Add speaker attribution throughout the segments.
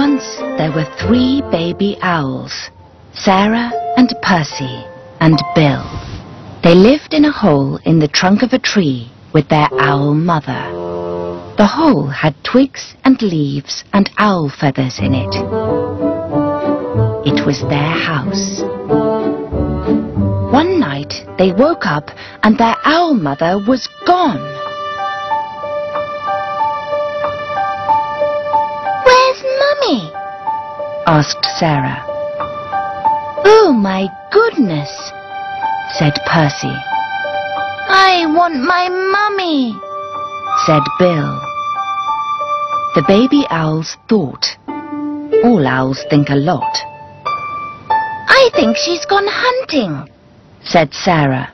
Speaker 1: there were three baby owls, Sarah and Percy and Bill. They lived in a hole in the trunk of a tree with their owl mother. The hole had twigs and leaves and owl feathers in it. It was their house. One night they woke up and their owl mother was gone. Asked Sarah. Oh my goodness, said Percy.
Speaker 2: I want my mummy,
Speaker 1: said Bill. The baby owls thought. All owls think a lot.
Speaker 2: I think she's gone hunting,
Speaker 1: said Sarah.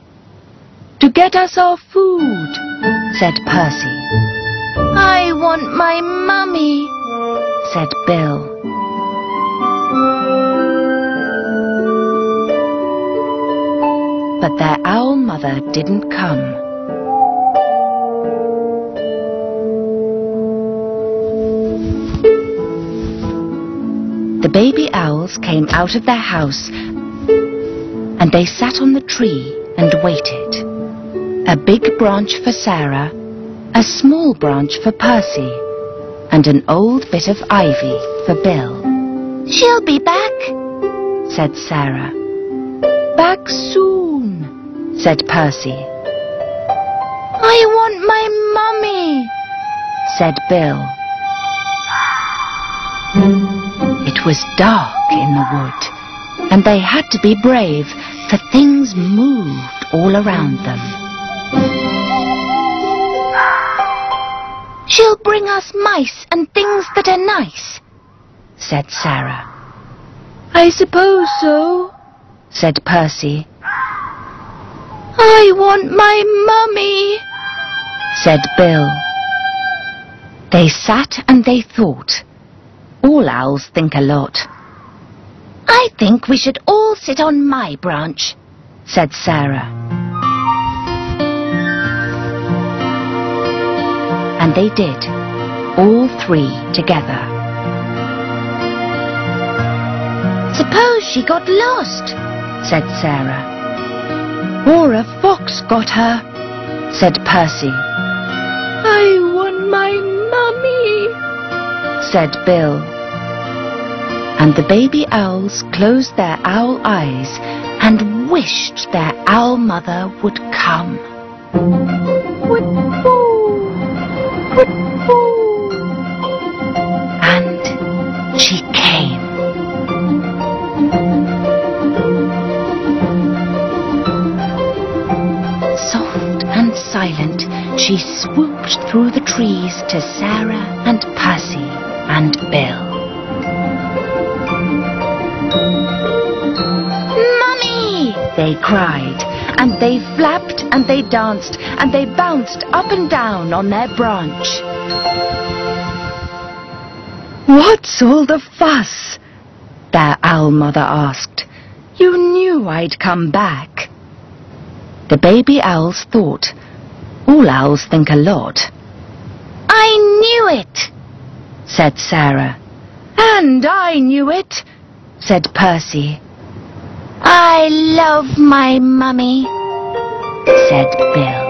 Speaker 1: To get us our food, said Percy.
Speaker 2: I want my mummy,
Speaker 1: said Bill. But their owl mother didn't come. The baby owls came out of their house and they sat on the tree and waited. A big branch for Sarah, a small branch for Percy, and an old bit of ivy for Bill.
Speaker 2: She'll be back,
Speaker 1: said Sarah. Back soon, said Percy.
Speaker 2: I want my mummy,
Speaker 1: said Bill. It was dark in the wood, and they had to be brave, for things moved all around them.
Speaker 2: She'll bring us mice and things that are nice,
Speaker 1: said Sarah. I suppose so, said Percy.
Speaker 2: I want my mummy,
Speaker 1: said Bill. They sat and they thought. All owls think a lot.
Speaker 2: I think we should all sit on my branch,
Speaker 1: said Sarah. And they did, all three together.
Speaker 2: Suppose she got lost,
Speaker 1: said Sarah. Or a fox got her, said Percy.
Speaker 2: I want my mummy,
Speaker 1: said Bill. And the baby owls closed their owl eyes and wished their owl mother would come. And she silent, she swooped through the trees to Sarah and Percy and Bill.
Speaker 2: Mummy!
Speaker 1: They cried, and they flapped and they danced and they bounced up and down on their branch. What's all the fuss? Their owl mother asked. You knew I'd come back. The baby owls thought. All owls think a lot.
Speaker 2: I knew it,
Speaker 1: said Sarah. And I knew it, said Percy.
Speaker 2: I love my mummy,
Speaker 1: said Bill.